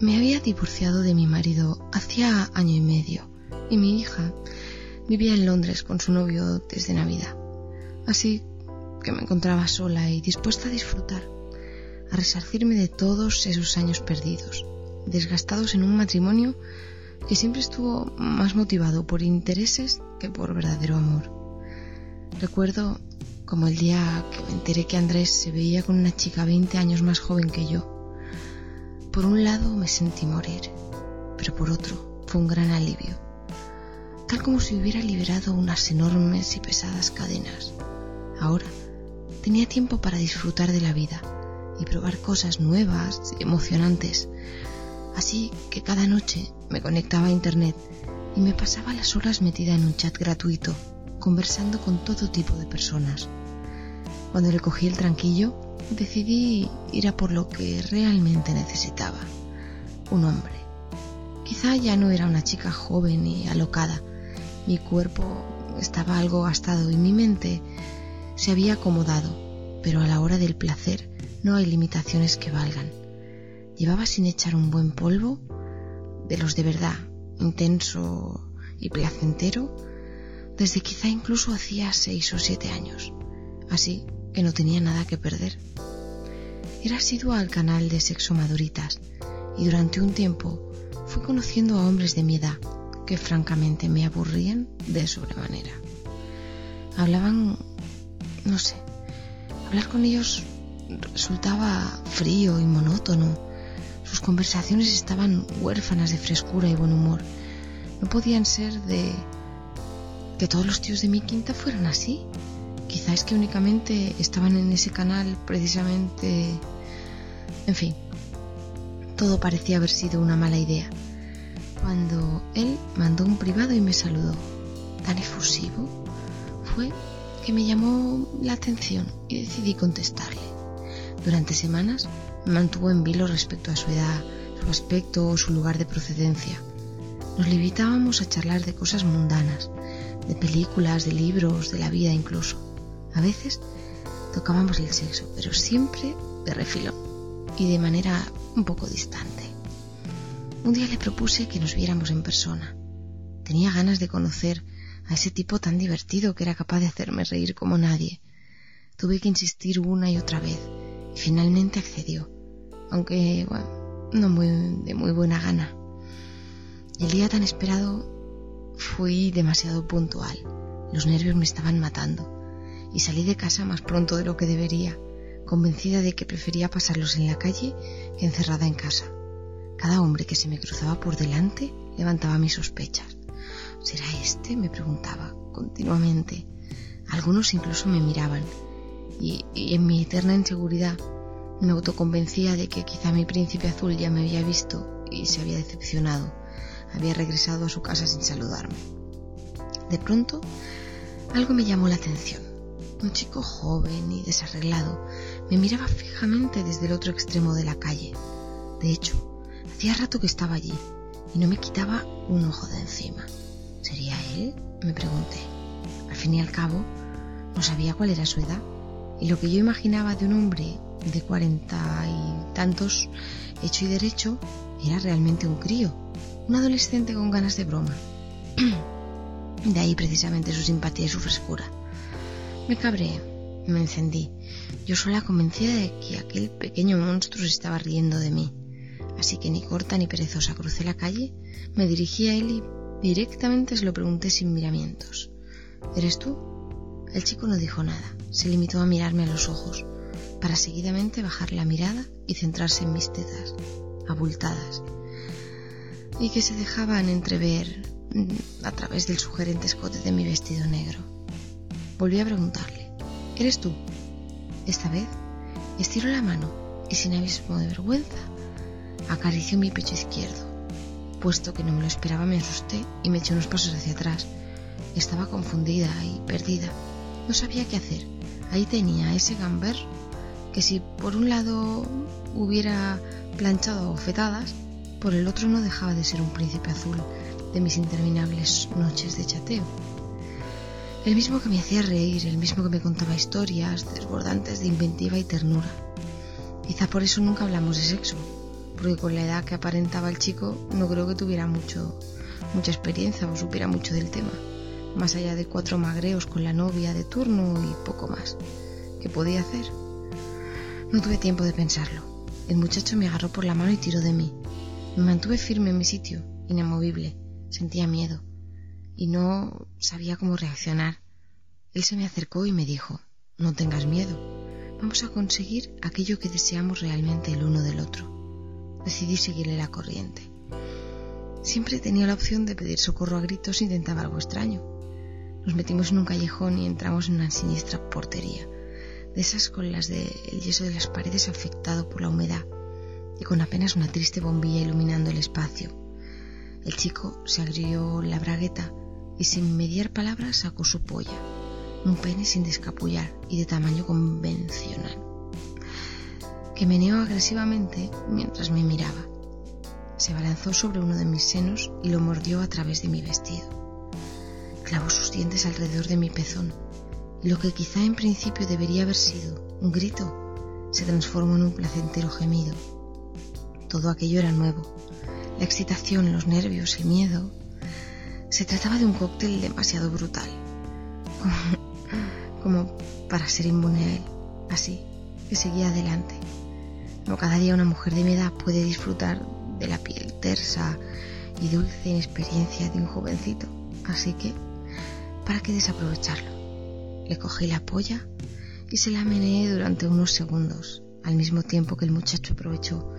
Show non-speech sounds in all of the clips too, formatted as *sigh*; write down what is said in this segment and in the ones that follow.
Me había divorciado de mi marido hacía año y medio y mi hija vivía en Londres con su novio desde Navidad. Así que me encontraba sola y dispuesta a disfrutar, a resarcirme de todos esos años perdidos, desgastados en un matrimonio que siempre estuvo más motivado por intereses que por verdadero amor. Recuerdo como el día que me enteré que Andrés se veía con una chica 20 años más joven que yo. Por un lado me sentí morir, pero por otro fue un gran alivio, tal como si hubiera liberado unas enormes y pesadas cadenas. Ahora tenía tiempo para disfrutar de la vida y probar cosas nuevas y emocionantes. Así que cada noche me conectaba a Internet y me pasaba las horas metida en un chat gratuito, conversando con todo tipo de personas. Cuando le cogí el tranquillo, decidí ir a por lo que realmente necesitaba. Un hombre. Quizá ya no era una chica joven y alocada. Mi cuerpo estaba algo gastado y mi mente se había acomodado, pero a la hora del placer no hay limitaciones que valgan. Llevaba sin echar un buen polvo, de los de verdad, intenso y placentero, desde quizá incluso hacía seis o siete años. Así que no tenía nada que perder. Era asidua al canal de Sexo Maduritas y durante un tiempo fui conociendo a hombres de mi edad que francamente me aburrían de sobremanera. Hablaban, no sé, hablar con ellos resultaba frío y monótono. Sus conversaciones estaban huérfanas de frescura y buen humor. No podían ser de que todos los tíos de mi quinta fueran así. Quizá es que únicamente estaban en ese canal precisamente... En fin, todo parecía haber sido una mala idea. Cuando él mandó un privado y me saludó, tan efusivo, fue que me llamó la atención y decidí contestarle. Durante semanas me mantuvo en vilo respecto a su edad, su aspecto o su lugar de procedencia. Nos limitábamos a charlar de cosas mundanas, de películas, de libros, de la vida incluso. A veces tocábamos el sexo, pero siempre de refilón y de manera un poco distante. Un día le propuse que nos viéramos en persona. Tenía ganas de conocer a ese tipo tan divertido que era capaz de hacerme reír como nadie. Tuve que insistir una y otra vez y finalmente accedió, aunque no muy, de muy buena gana. El día tan esperado fui demasiado puntual. Los nervios me estaban matando y salí de casa más pronto de lo que debería, convencida de que prefería pasarlos en la calle que encerrada en casa. Cada hombre que se me cruzaba por delante levantaba mis sospechas. ¿Será este? me preguntaba continuamente. Algunos incluso me miraban y, y en mi eterna inseguridad me autoconvencía de que quizá mi príncipe azul ya me había visto y se había decepcionado. Había regresado a su casa sin saludarme. De pronto, algo me llamó la atención. Un chico joven y desarreglado me miraba fijamente desde el otro extremo de la calle. De hecho, hacía rato que estaba allí y no me quitaba un ojo de encima. ¿Sería él? me pregunté. Al fin y al cabo, no sabía cuál era su edad y lo que yo imaginaba de un hombre de cuarenta y tantos, hecho y derecho, era realmente un crío, un adolescente con ganas de broma. *clears throat* De ahí precisamente su simpatía y su frescura. Me cabré, Me encendí, yo sola convencida de que aquel pequeño monstruo se estaba riendo de mí. Así que ni corta ni perezosa crucé la calle, me dirigí a él y directamente se lo pregunté sin miramientos. ¿Eres tú? El chico no dijo nada, se limitó a mirarme a los ojos, para seguidamente bajar la mirada y centrarse en mis tetas, abultadas, y que se dejaban entrever mm, a través del sugerente escote de mi vestido negro. Volví a preguntarle, ¿eres tú? Esta vez estiró la mano y sin abismo de vergüenza acarició mi pecho izquierdo. Puesto que no me lo esperaba me asusté y me eché unos pasos hacia atrás. Estaba confundida y perdida. No sabía qué hacer. Ahí tenía ese gamber que si por un lado hubiera planchado fetadas, por el otro no dejaba de ser un príncipe azul de mis interminables noches de chateo. El mismo que me hacía reír, el mismo que me contaba historias desbordantes de inventiva y ternura. Quizá por eso nunca hablamos de sexo, porque con la edad que aparentaba el chico no creo que tuviera mucho, mucha experiencia o supiera mucho del tema, más allá de cuatro magreos con la novia de turno y poco más. ¿Qué podía hacer? No tuve tiempo de pensarlo. El muchacho me agarró por la mano y tiró de mí. Me mantuve firme en mi sitio, inamovible. Sentía miedo y no sabía cómo reaccionar. Él se me acercó y me dijo, no tengas miedo, vamos a conseguir aquello que deseamos realmente el uno del otro. Decidí seguirle la corriente. Siempre tenía la opción de pedir socorro a gritos si intentaba algo extraño. Nos metimos en un callejón y entramos en una siniestra portería de esas con las del yeso de las paredes afectado por la humedad y con apenas una triste bombilla iluminando el espacio. El chico se agrió la bragueta y sin mediar palabras sacó su polla, un pene sin descapullar y de tamaño convencional, que meneó agresivamente mientras me miraba. Se abalanzó sobre uno de mis senos y lo mordió a través de mi vestido. Clavó sus dientes alrededor de mi pezón lo que quizá en principio debería haber sido un grito se transformó en un placentero gemido. Todo aquello era nuevo. La excitación, los nervios, el miedo. Se trataba de un cóctel demasiado brutal. Como, para ser inmune a él. Así que seguía adelante. No cada día una mujer de mi edad puede disfrutar de la piel tersa y dulce inexperiencia de un jovencito. Así que, ¿para qué desaprovecharlo? Le cogí la polla y se la meneé durante unos segundos, al mismo tiempo que el muchacho aprovechó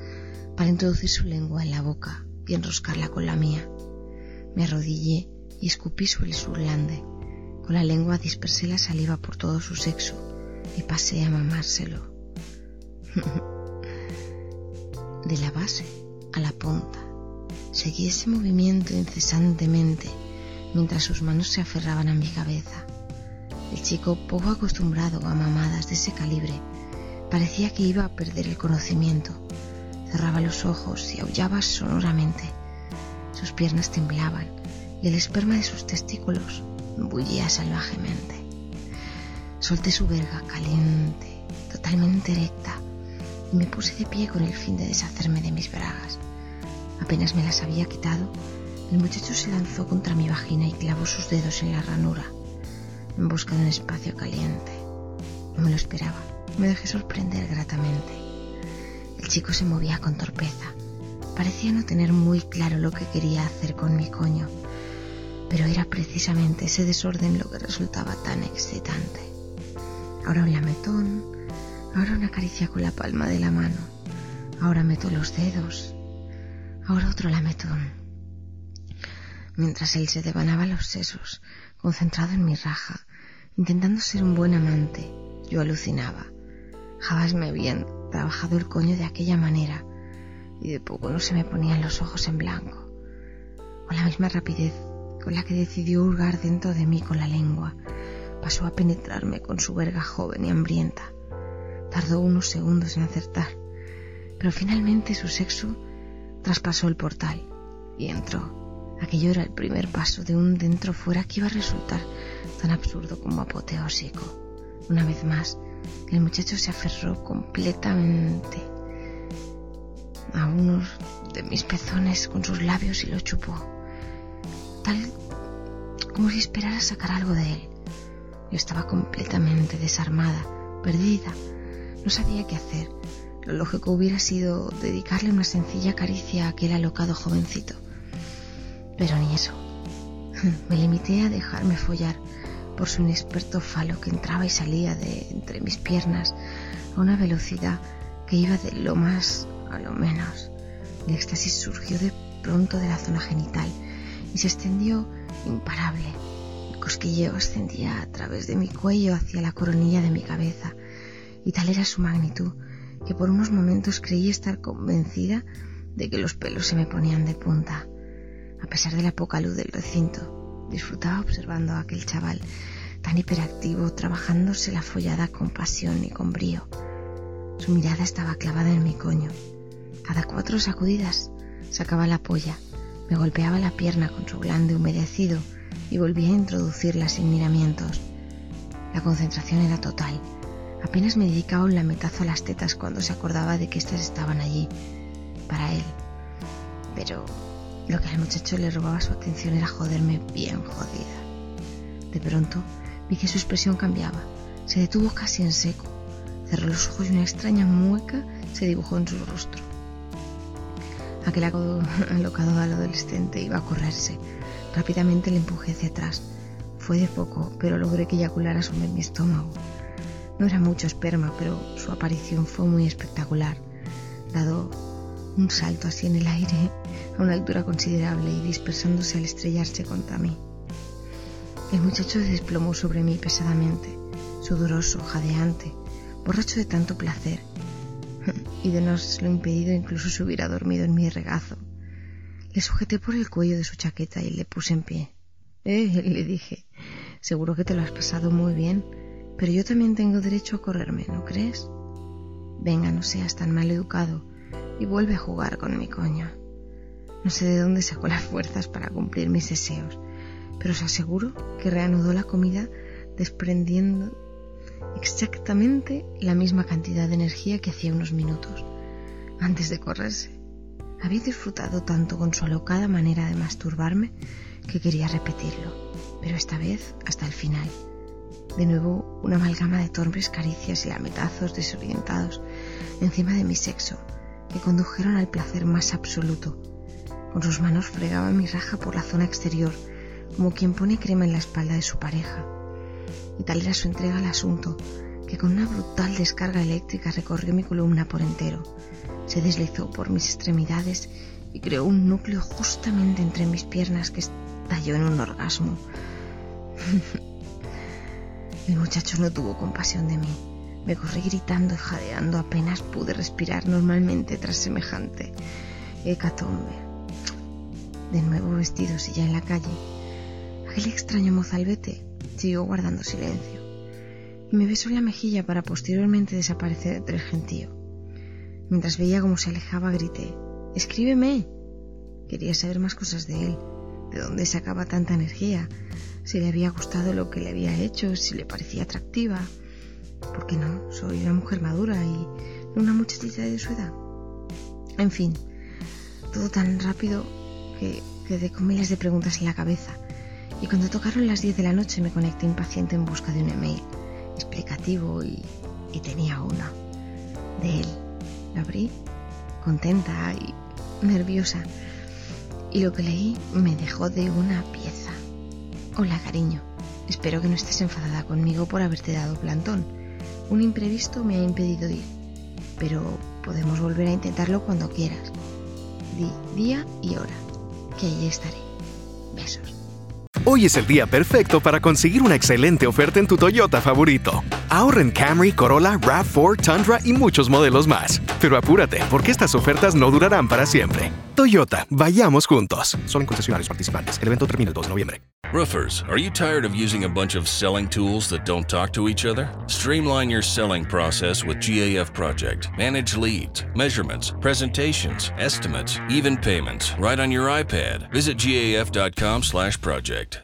para introducir su lengua en la boca y enroscarla con la mía. Me arrodillé y escupí sobre el surlande. Con la lengua dispersé la saliva por todo su sexo y pasé a mamárselo. *laughs* De la base a la punta. Seguí ese movimiento incesantemente mientras sus manos se aferraban a mi cabeza. El chico, poco acostumbrado a mamadas de ese calibre, parecía que iba a perder el conocimiento. Cerraba los ojos y aullaba sonoramente. Sus piernas temblaban y el esperma de sus testículos bullía salvajemente. Solté su verga caliente, totalmente erecta, y me puse de pie con el fin de deshacerme de mis bragas. Apenas me las había quitado, el muchacho se lanzó contra mi vagina y clavó sus dedos en la ranura en busca de un espacio caliente. No me lo esperaba. Me dejé sorprender gratamente. El chico se movía con torpeza. Parecía no tener muy claro lo que quería hacer con mi coño, pero era precisamente ese desorden lo que resultaba tan excitante. Ahora un lametón, ahora una caricia con la palma de la mano, ahora meto los dedos, ahora otro lametón. Mientras él se devanaba los sesos, concentrado en mi raja, intentando ser un buen amante. Yo alucinaba. Jamás me habían trabajado el coño de aquella manera y de poco no se me ponían los ojos en blanco. Con la misma rapidez con la que decidió hurgar dentro de mí con la lengua, pasó a penetrarme con su verga joven y hambrienta. Tardó unos segundos en acertar, pero finalmente su sexo traspasó el portal y entró. Aquello era el primer paso de un dentro fuera que iba a resultar tan absurdo como apoteósico. Una vez más, el muchacho se aferró completamente a uno de mis pezones con sus labios y lo chupó, tal como si esperara sacar algo de él. Yo estaba completamente desarmada, perdida. No sabía qué hacer. Lo lógico hubiera sido dedicarle una sencilla caricia a aquel alocado jovencito. Pero ni eso. *laughs* Me limité a dejarme follar por su inexperto falo que entraba y salía de entre mis piernas a una velocidad que iba de lo más a lo menos. El éxtasis surgió de pronto de la zona genital y se extendió imparable. El cosquilleo ascendía a través de mi cuello hacia la coronilla de mi cabeza y tal era su magnitud que por unos momentos creí estar convencida de que los pelos se me ponían de punta. A pesar de la poca luz del recinto, disfrutaba observando a aquel chaval tan hiperactivo, trabajándose la follada con pasión y con brío. Su mirada estaba clavada en mi coño. Cada cuatro sacudidas sacaba la polla, me golpeaba la pierna con su glande humedecido y volvía a introducirla sin miramientos. La concentración era total Apenas me dedicaba un lametazo a las tetas cuando se acordaba de que éstas estaban allí, para él. Pero lo que al muchacho le robaba su atención era joderme bien jodida. De pronto vi que su expresión cambiaba. Se detuvo casi en seco. Cerró los ojos y una extraña mueca se dibujó en su rostro. Aquel *laughs* alocado adolescente iba a correrse. Rápidamente le empujé hacia atrás. Fue de poco, pero logré que eyaculara sobre mi estómago. No era mucho esperma, pero su aparición fue muy espectacular, dado un salto así en el aire a una altura considerable y dispersándose al estrellarse contra mí. El muchacho se desplomó sobre mí pesadamente, sudoroso, jadeante, borracho de tanto placer, y de no lo impedido incluso se hubiera dormido en mi regazo. Le sujeté por el cuello de su chaqueta y le puse en pie. Eh, *laughs* le dije, seguro que te lo has pasado muy bien. Pero yo también tengo derecho a correrme, ¿no crees? Venga, no seas tan mal educado y vuelve a jugar con mi coño. No sé de dónde sacó las fuerzas para cumplir mis deseos, pero os aseguro que reanudó la comida desprendiendo exactamente la misma cantidad de energía que hacía unos minutos, antes de correrse. Había disfrutado tanto con su alocada manera de masturbarme que quería repetirlo, pero esta vez hasta el final. De nuevo, una amalgama de torpes caricias y lametazos desorientados encima de mi sexo que condujeron al placer más absoluto. Con sus manos fregaba mi raja por la zona exterior, como quien pone crema en la espalda de su pareja. Y tal era su entrega al asunto, que con una brutal descarga eléctrica recorrió mi columna por entero, se deslizó por mis extremidades y creó un núcleo justamente entre mis piernas que estalló en un orgasmo. *laughs* El muchacho no tuvo compasión de mí. Me corrí gritando y jadeando, apenas pude respirar normalmente tras semejante hecatombe. De nuevo vestidos y ya en la calle, aquel extraño mozalbete guardando silencio y me besó en la mejilla para posteriormente desaparecer entre el gentío. Mientras veía cómo se alejaba, grité: ¡Escríbeme! Quería saber más cosas de él, de dónde sacaba tanta energía, si le había gustado lo que le había hecho, si le parecía atractiva. ¿Por qué no? Soy una mujer madura y una muchachita de su edad. En fin, todo tan rápido que quedé con miles de preguntas en la cabeza. Y cuando tocaron las 10 de la noche me conecté impaciente en busca de un email explicativo y, y tenía uno. De él. Lo abrí, contenta y nerviosa. Y lo que leí me dejó de una pieza. Hola, cariño. Espero que no estés enfadada conmigo por haberte dado plantón. Un imprevisto me ha impedido ir, pero podemos volver a intentarlo cuando quieras. Di día y hora, que allí estaré. Besos. Hoy es el día perfecto para conseguir una excelente oferta en tu Toyota favorito. Ahorra en Camry, Corolla, RAV4, Tundra y muchos modelos más. Pero apúrate, porque estas ofertas no durarán para siempre. Toyota, vayamos juntos. Solo en concesionarios participantes. El evento termina el 2 de noviembre. Roofers, are you tired of using a bunch of selling tools that don't talk to each other? Streamline your selling process with GAF Project. Manage leads, measurements, presentations, estimates, even payments right on your iPad. Visit gaf.com/project.